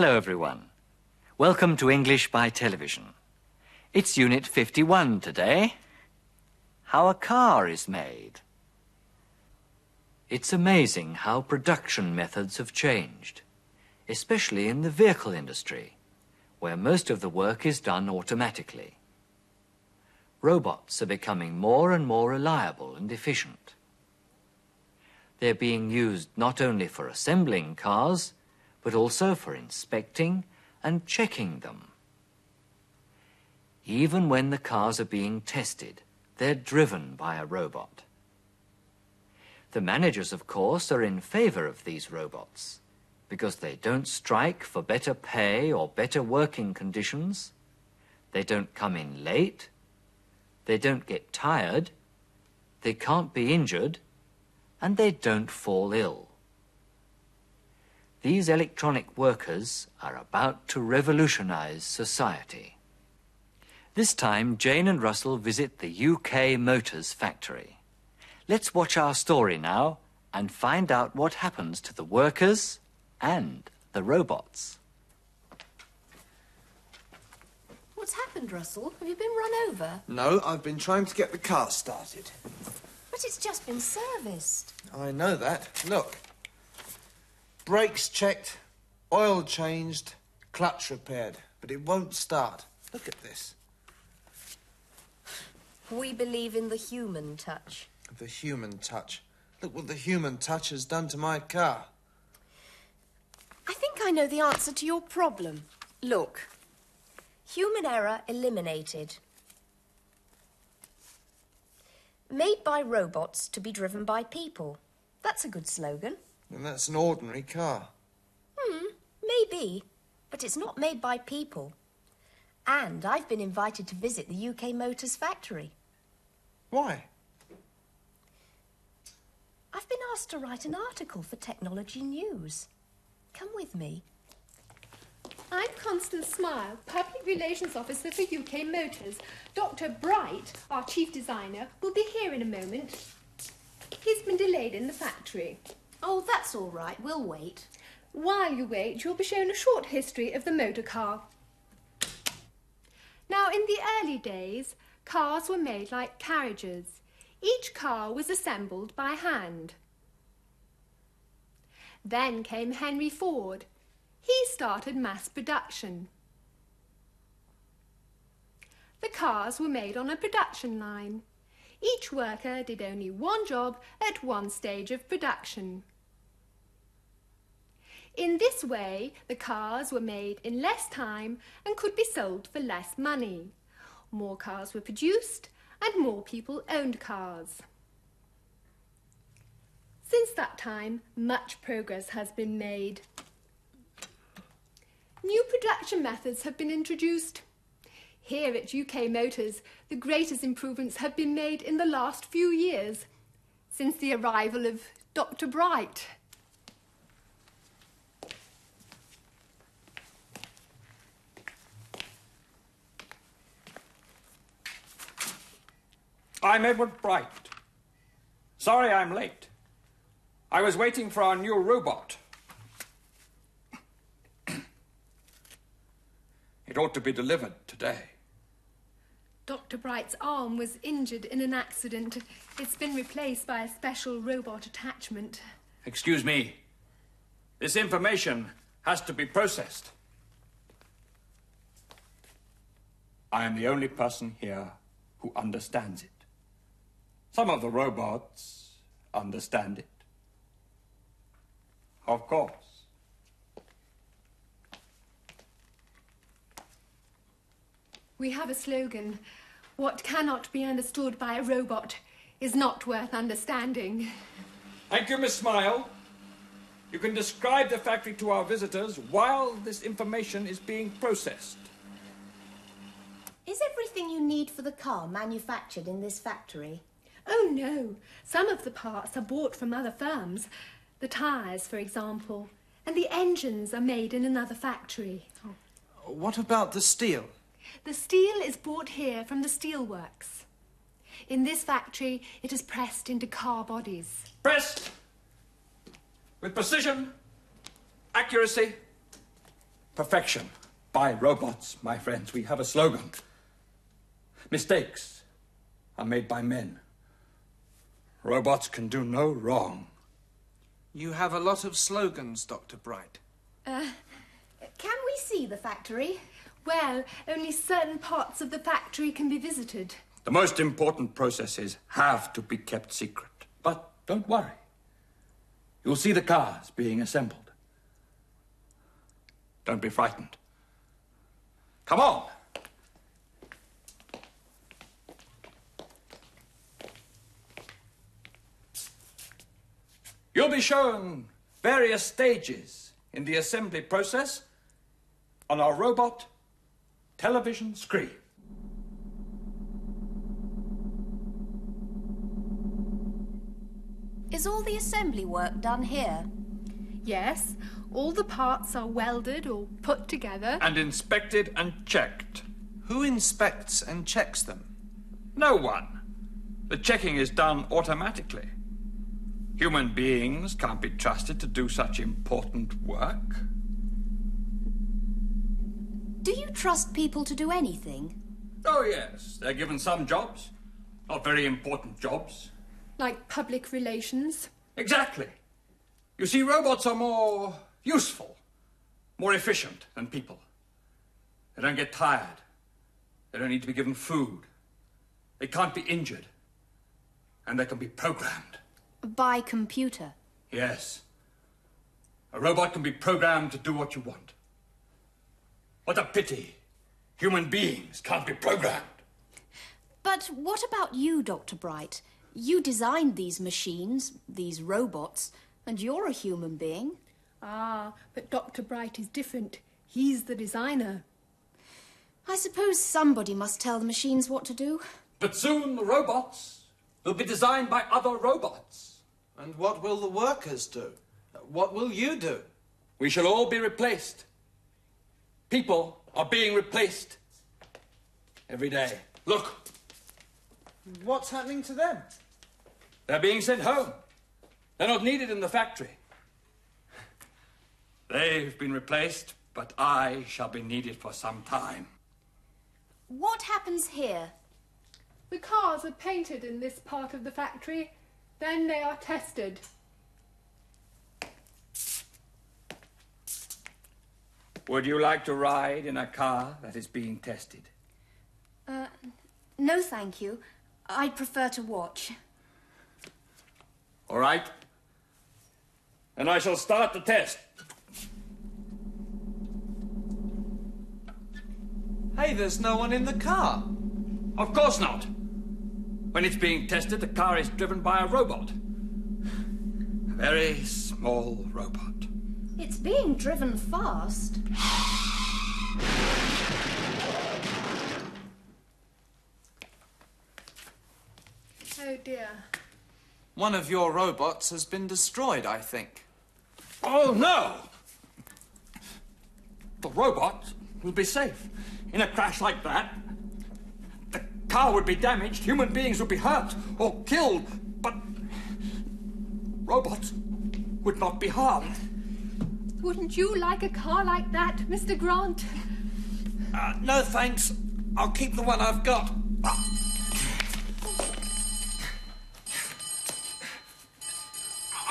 Hello, everyone. Welcome to English by Television. It's Unit 51 today. How a car is made. It's amazing how production methods have changed, especially in the vehicle industry, where most of the work is done automatically. Robots are becoming more and more reliable and efficient. They're being used not only for assembling cars, but also for inspecting and checking them. Even when the cars are being tested, they're driven by a robot. The managers, of course, are in favor of these robots because they don't strike for better pay or better working conditions. They don't come in late. They don't get tired. They can't be injured and they don't fall ill. These electronic workers are about to revolutionize society. This time, Jane and Russell visit the UK Motors factory. Let's watch our story now and find out what happens to the workers and the robots. What's happened, Russell? Have you been run over? No, I've been trying to get the car started. But it's just been serviced. I know that. Look. Brakes checked, oil changed, clutch repaired, but it won't start. Look at this. We believe in the human touch. The human touch. Look what the human touch has done to my car. I think I know the answer to your problem. Look. Human error eliminated. Made by robots to be driven by people. That's a good slogan. And that's an ordinary car. Hmm, maybe. But it's not made by people. And I've been invited to visit the UK Motors factory. Why? I've been asked to write an article for Technology News. Come with me. I'm Constance Smile, Public Relations Officer for UK Motors. Dr. Bright, our Chief Designer, will be here in a moment. He's been delayed in the factory. Oh, that's all right. We'll wait. While you wait, you'll be shown a short history of the motor car. Now, in the early days, cars were made like carriages. Each car was assembled by hand. Then came Henry Ford. He started mass production. The cars were made on a production line. Each worker did only one job at one stage of production. In this way, the cars were made in less time and could be sold for less money. More cars were produced and more people owned cars. Since that time, much progress has been made. New production methods have been introduced. Here at UK Motors, the greatest improvements have been made in the last few years, since the arrival of Dr. Bright. I'm Edward Bright. Sorry I'm late. I was waiting for our new robot. it ought to be delivered today. Dr. Bright's arm was injured in an accident. It's been replaced by a special robot attachment. Excuse me. This information has to be processed. I am the only person here who understands it. Some of the robots understand it. Of course. We have a slogan What cannot be understood by a robot is not worth understanding. Thank you, Miss Smile. You can describe the factory to our visitors while this information is being processed. Is everything you need for the car manufactured in this factory? Oh, no. Some of the parts are bought from other firms. The tyres, for example. And the engines are made in another factory. What about the steel? The steel is brought here from the steelworks. In this factory, it is pressed into car bodies. Pressed with precision, accuracy, perfection by robots, my friends. We have a slogan. Mistakes are made by men. Robots can do no wrong. You have a lot of slogans, Dr. Bright. Uh, can we see the factory? Well, only certain parts of the factory can be visited. The most important processes have to be kept secret. But don't worry. You'll see the cars being assembled. Don't be frightened. Come on! You'll be shown various stages in the assembly process on our robot television screen. Is all the assembly work done here? Yes, all the parts are welded or put together. And inspected and checked. Who inspects and checks them? No one. The checking is done automatically. Human beings can't be trusted to do such important work. Do you trust people to do anything? Oh, yes. They're given some jobs. Not very important jobs. Like public relations. Exactly. You see, robots are more useful, more efficient than people. They don't get tired. They don't need to be given food. They can't be injured. And they can be programmed. By computer? Yes. A robot can be programmed to do what you want. What a pity. Human beings can't be programmed. But what about you, Dr. Bright? You designed these machines, these robots, and you're a human being. Ah, but Dr. Bright is different. He's the designer. I suppose somebody must tell the machines what to do. But soon the robots will be designed by other robots. And what will the workers do? What will you do? We shall all be replaced. People are being replaced every day. Look, What's happening to them? they're being sent home. They're not needed in the factory. They've been replaced, but I shall be needed for some time. What happens here? The cars are painted in this part of the factory. Then they are tested. Would you like to ride in a car that is being tested? Uh, no, thank you. I'd prefer to watch. All right. Then I shall start the test. Hey, there's no one in the car. Of course not. When it's being tested, the car is driven by a robot. A very small robot. It's being driven fast. Oh dear. One of your robots has been destroyed, I think. Oh, no! The robot will be safe. In a crash like that, the car would be damaged, human beings would be hurt or killed, but robots would not be harmed. Wouldn't you like a car like that, Mr. Grant? Uh, no, thanks. I'll keep the one I've got.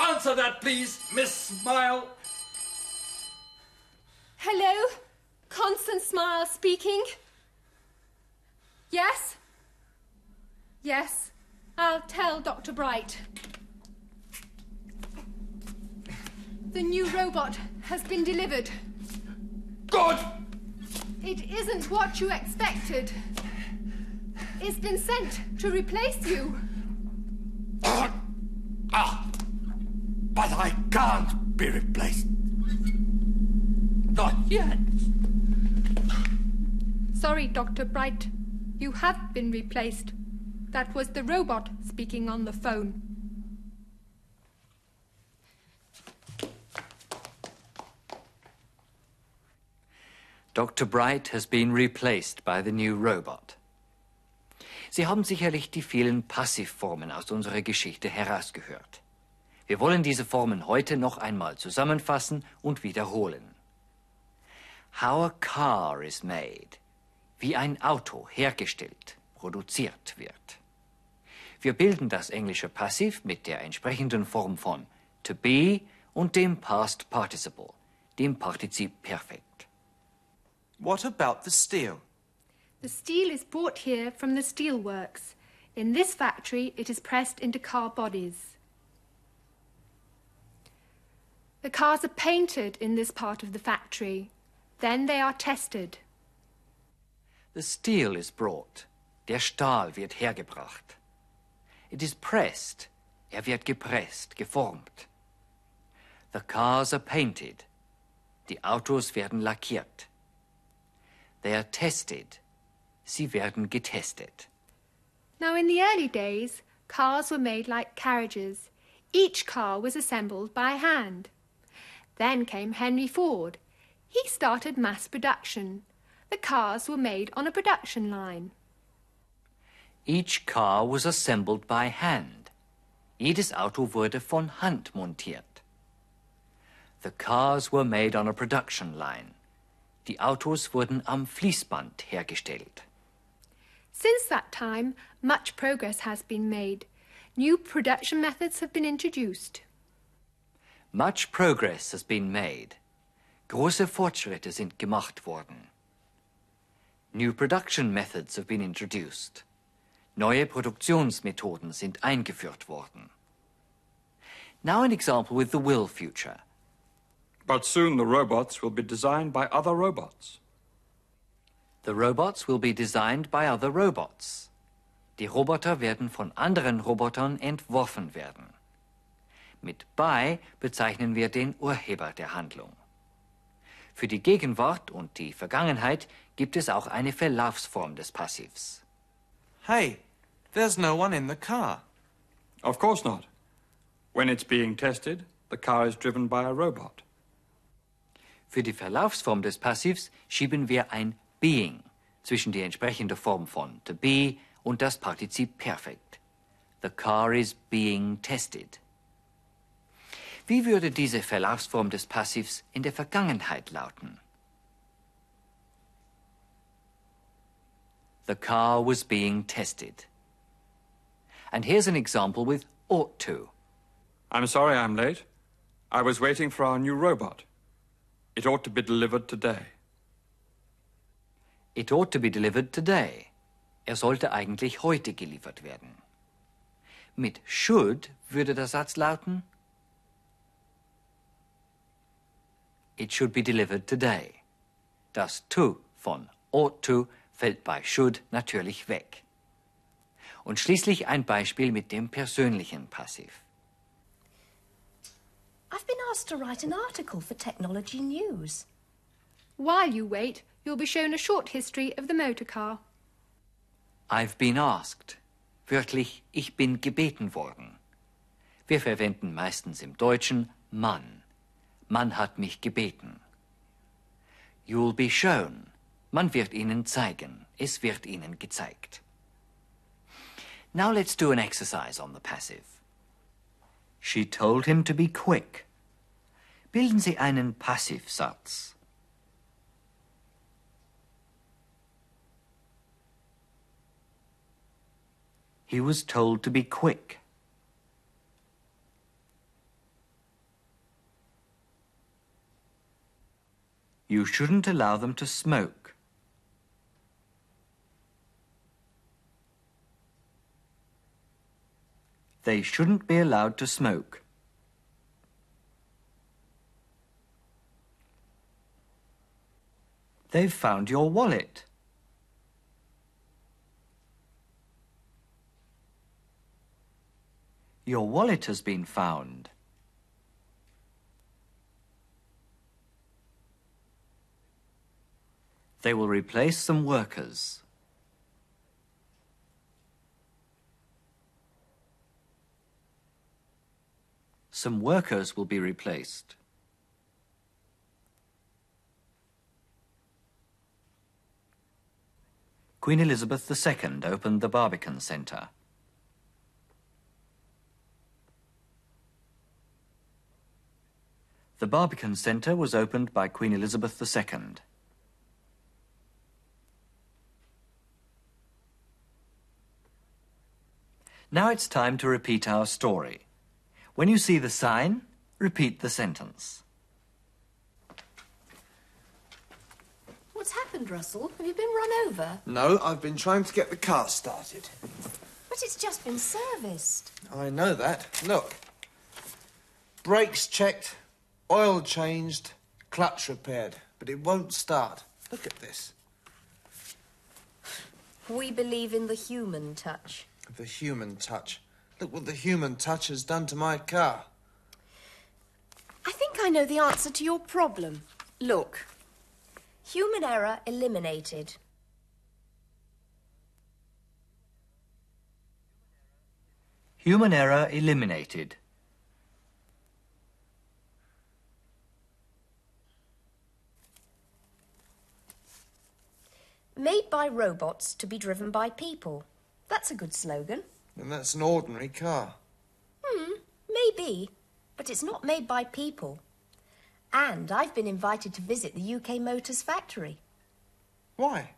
Answer that, please, Miss Smile. Hello? Constance Smile speaking. Yes? Yes. I'll tell Dr. Bright. The new robot has been delivered. Good! It isn't what you expected. It's been sent to replace you. Ah! But I can't be replaced. Not yet. Sorry, Dr. Bright. You have been replaced. That was the robot speaking on the phone. Dr. Bright has been replaced by the new robot. Sie haben sicherlich die vielen Passivformen aus unserer Geschichte herausgehört. Wir wollen diese Formen heute noch einmal zusammenfassen und wiederholen. how a car is made, wie ein Auto hergestellt, produziert wird. Wir bilden das englische Passiv mit der entsprechenden Form von to be und dem Past Participle, dem Partizip Perfekt. What about the steel? The steel is brought here from the steel works. In this factory, it is pressed into car bodies. The cars are painted in this part of the factory. Then they are tested. The steel is brought. Der Stahl wird hergebracht. It is pressed. Er wird gepresst, geformt. The cars are painted. Die Autos werden lackiert. They are tested. Sie werden getestet. Now, in the early days, cars were made like carriages. Each car was assembled by hand. Then came Henry Ford. He started mass production. The cars were made on a production line. Each car was assembled by hand. Jedes Auto wurde von Hand montiert. The cars were made on a production line. Die Autos wurden am Fließband hergestellt. Since that time, much progress has been made. New production methods have been introduced. Much progress has been made. Große Fortschritte sind gemacht worden. New production methods have been introduced. Neue Produktionsmethoden sind eingeführt worden. Now an example with the will future. But soon the robots will be designed by other robots. The robots will be designed by other robots. Die Roboter werden von anderen Robotern entworfen werden. Mit by bezeichnen wir den Urheber der Handlung. Für die Gegenwart und die Vergangenheit gibt es auch eine Verlaufsform des Passivs. Hey, there's no one in the car. Of course not. When it's being tested, the car is driven by a robot. Für die Verlaufsform des Passivs schieben wir ein being zwischen die entsprechende Form von to be und das Partizip Perfekt. The car is being tested. Wie würde diese Verlaufsform des Passivs in der Vergangenheit lauten? The car was being tested. And here's an example with ought to. I'm sorry I'm late. I was waiting for our new robot. It ought to be delivered today. It ought to be delivered today. Er sollte eigentlich heute geliefert werden. Mit should würde der Satz lauten It should be delivered today. Das to von ought to fällt bei should natürlich weg. Und schließlich ein Beispiel mit dem persönlichen Passiv. I've been asked to write an article for Technology News. While you wait, you'll be shown a short history of the motor car. I've been asked. Wörtlich, ich bin gebeten worden. Wir verwenden meistens im Deutschen Mann. Man hat mich gebeten. You'll be shown. Man wird Ihnen zeigen. Es wird Ihnen gezeigt. Now let's do an exercise on the passive. She told him to be quick. Bilden Sie einen Passivsatz. He was told to be quick. You shouldn't allow them to smoke. They shouldn't be allowed to smoke. They've found your wallet. Your wallet has been found. They will replace some workers. some workers will be replaced. Queen Elizabeth II opened the Barbican Centre. The Barbican Centre was opened by Queen Elizabeth II. Now it's time to repeat our story. When you see the sign, repeat the sentence. What's happened, Russell? Have you been run over? No, I've been trying to get the car started. But it's just been serviced. I know that. Look. Brakes checked, oil changed, clutch repaired, but it won't start. Look at this. We believe in the human touch. The human touch. Look what the human touch has done to my car. I think I know the answer to your problem. Look. Human error eliminated. Human error eliminated. Made by robots to be driven by people. That's a good slogan. And that's an ordinary car. Hmm, maybe. But it's not made by people. And I've been invited to visit the UK Motors factory. Why?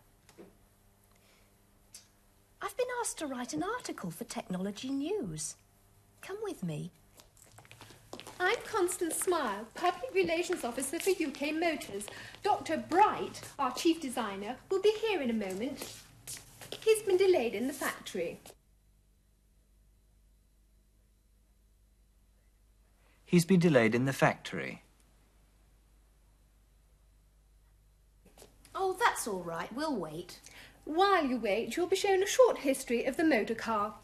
I've been asked to write an article for Technology News. Come with me. I'm Constance Smile, Public Relations Officer for UK Motors. Dr. Bright, our chief designer, will be here in a moment. He's been delayed in the factory. He's been delayed in the factory. Oh, that's all right. We'll wait. While you wait, you'll be shown a short history of the motor car.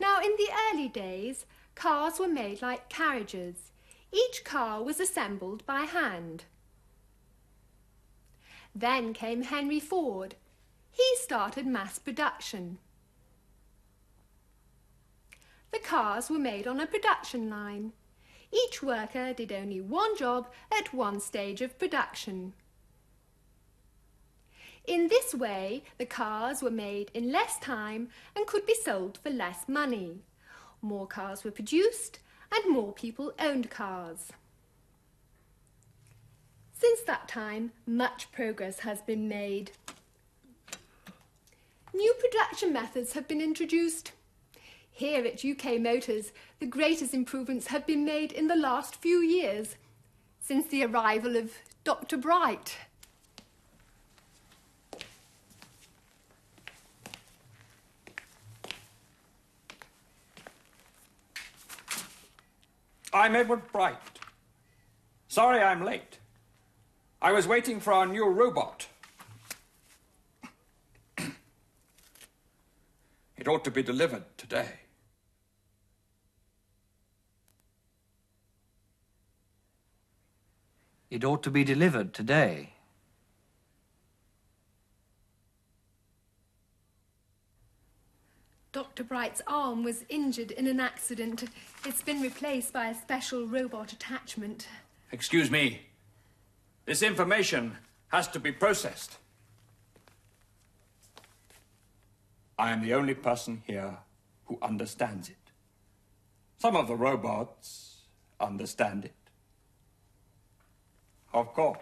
Now, in the early days, cars were made like carriages. Each car was assembled by hand. Then came Henry Ford. He started mass production. The cars were made on a production line. Each worker did only one job at one stage of production. In this way, the cars were made in less time and could be sold for less money. More cars were produced and more people owned cars. Since that time, much progress has been made. New production methods have been introduced. Here at UK Motors, the greatest improvements have been made in the last few years, since the arrival of Dr. Bright. I'm Edward Bright. Sorry I'm late. I was waiting for our new robot. it ought to be delivered today. It ought to be delivered today. Dr. Bright's arm was injured in an accident. It's been replaced by a special robot attachment. Excuse me. This information has to be processed. I am the only person here who understands it. Some of the robots understand it. Of course.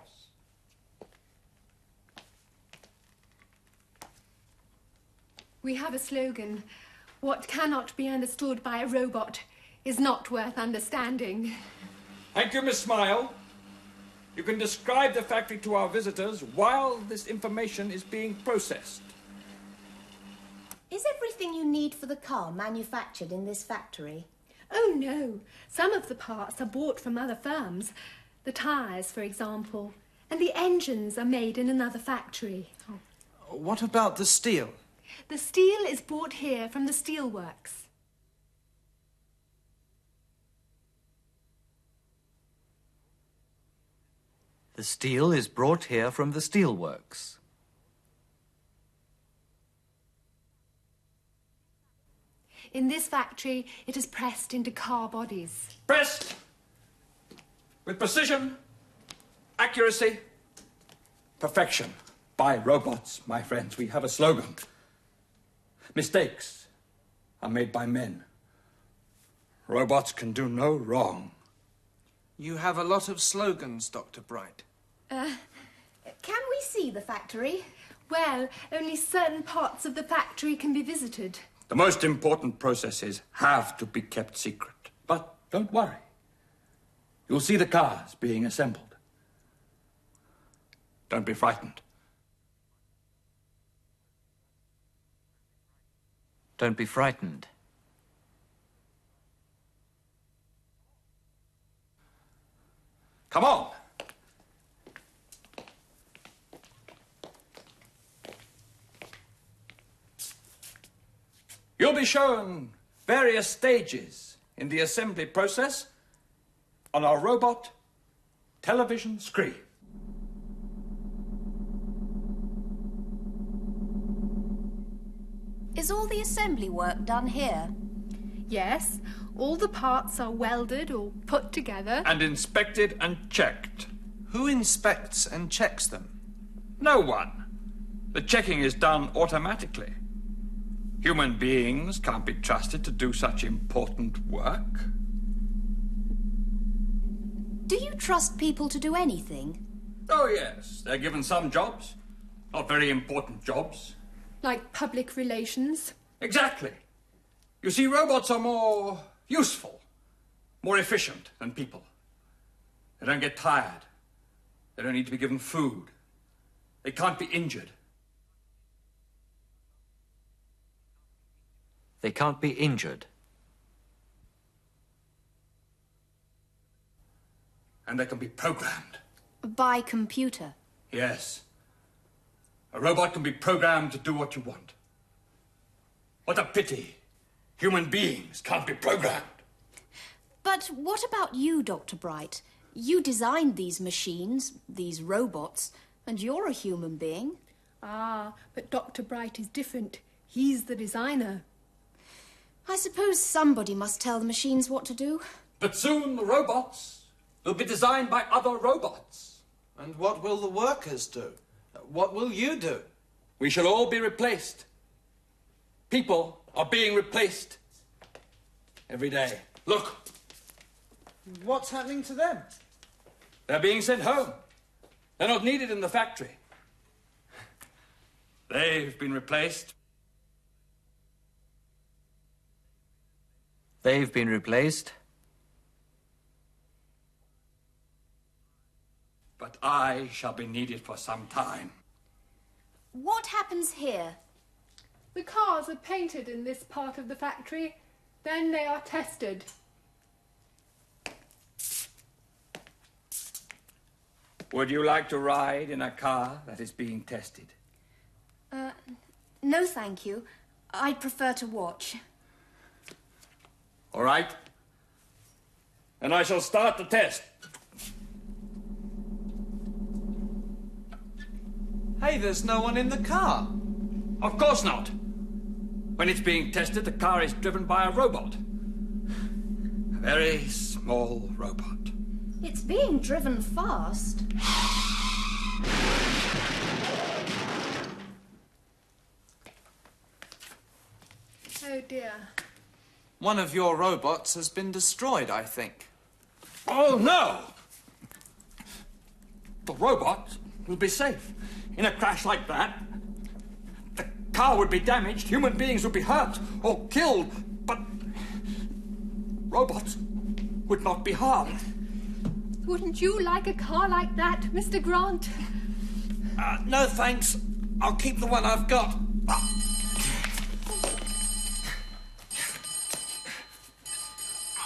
We have a slogan What cannot be understood by a robot is not worth understanding. Thank you, Miss Smile. You can describe the factory to our visitors while this information is being processed. Is everything you need for the car manufactured in this factory? Oh no, some of the parts are bought from other firms. The tyres, for example, and the engines are made in another factory. What about the steel? The steel is brought here from the steelworks. The steel is brought here from the steelworks. In this factory, it is pressed into car bodies. Pressed with precision, accuracy, perfection by robots, my friends. We have a slogan. Mistakes are made by men. Robots can do no wrong. You have a lot of slogans, Dr. Bright. Uh, can we see the factory? Well, only certain parts of the factory can be visited. The most important processes have to be kept secret. But don't worry. You'll see the cars being assembled. Don't be frightened. Don't be frightened. Come on. You'll be shown various stages in the assembly process on our robot television screen. Is all the assembly work done here? Yes, all the parts are welded or put together. And inspected and checked. Who inspects and checks them? No one. The checking is done automatically. Human beings can't be trusted to do such important work. Do you trust people to do anything? Oh, yes, they're given some jobs. Not very important jobs. Like public relations. Exactly. You see, robots are more useful, more efficient than people. They don't get tired. They don't need to be given food. They can't be injured. They can't be injured. And they can be programmed. By computer. Yes. A robot can be programmed to do what you want. What a pity. Human beings can't be programmed. But what about you, Dr. Bright? You designed these machines, these robots, and you're a human being. Ah, but Dr. Bright is different. He's the designer. I suppose somebody must tell the machines what to do. But soon the robots will be designed by other robots. And what will the workers do? What will you do? We shall all be replaced. People are being replaced every day. Look, What's happening to them? they're being sent home. They're not needed in the factory. They've been replaced. They've been replaced. But I shall be needed for some time. What happens here? The cars are painted in this part of the factory. Then they are tested. Would you like to ride in a car that is being tested? Uh, no, thank you. I'd prefer to watch. All right. And I shall start the test. Hey, there's no one in the car. Of course not. When it's being tested, the car is driven by a robot. A very small robot. It's being driven fast. Oh dear. One of your robots has been destroyed, I think. Oh, no! The robot will be safe. In a crash like that, the car would be damaged, human beings would be hurt or killed, but robots would not be harmed. Wouldn't you like a car like that, Mr. Grant? Uh, no, thanks. I'll keep the one I've got.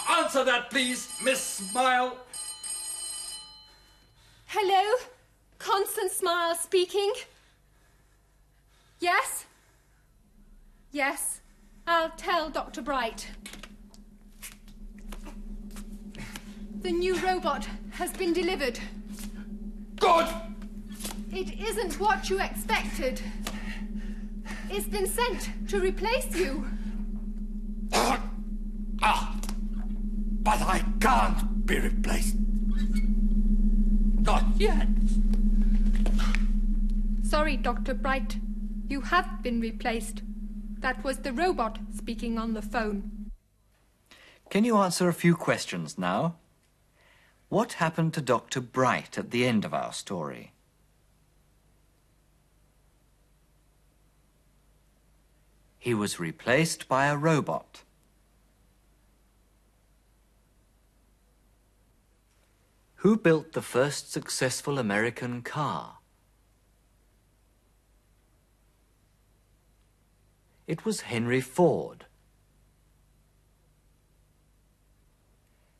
Answer that, please, Miss Smile. Hello? Constance Smile speaking. Yes? Yes. I'll tell Dr. Bright. The new robot has been delivered. Good! It isn't what you expected. It's been sent to replace you. Ah, but I can't be replaced. Not yet. Sorry, Dr. Bright. You have been replaced. That was the robot speaking on the phone. Can you answer a few questions now? What happened to Dr. Bright at the end of our story? He was replaced by a robot. Who built the first successful American car? It was Henry Ford.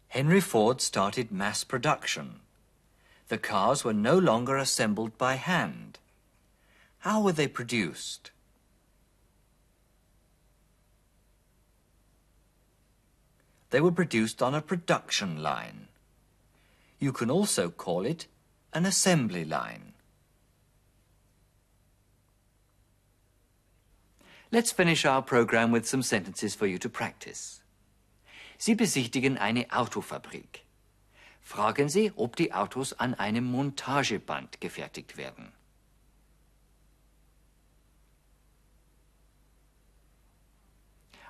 Henry Ford started mass production. The cars were no longer assembled by hand. How were they produced? They were produced on a production line. You can also call it an assembly line. Let's finish our program with some sentences for you to practice. Sie besichtigen eine Autofabrik. Fragen Sie, ob die Autos an einem Montageband gefertigt werden.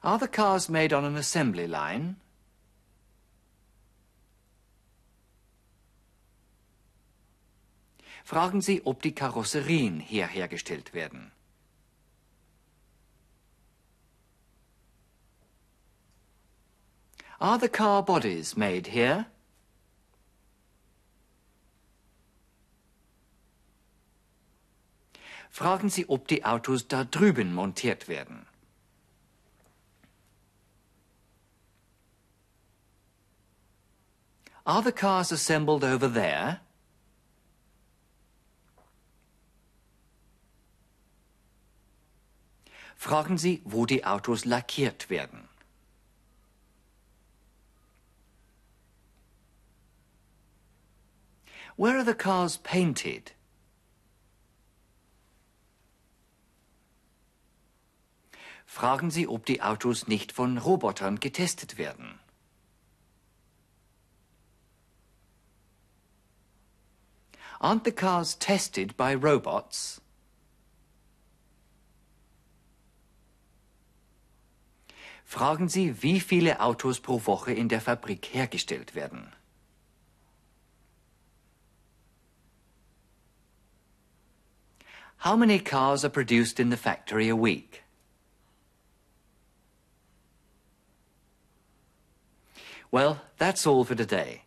Are the cars made on an assembly line? Fragen Sie, ob die Karosserien hier hergestellt werden. Are the car bodies made here? Fragen Sie, ob die Autos da drüben montiert werden. Are the cars assembled over there? Fragen Sie, wo die Autos lackiert werden. Where are the cars painted? Fragen Sie, ob die Autos nicht von Robotern getestet werden. Aren't the cars tested by robots? Fragen Sie, wie viele Autos pro Woche in der Fabrik hergestellt werden. How many cars are produced in the factory a week? Well, that's all for today.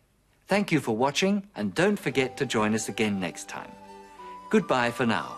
Thank you for watching and don't forget to join us again next time. Goodbye for now.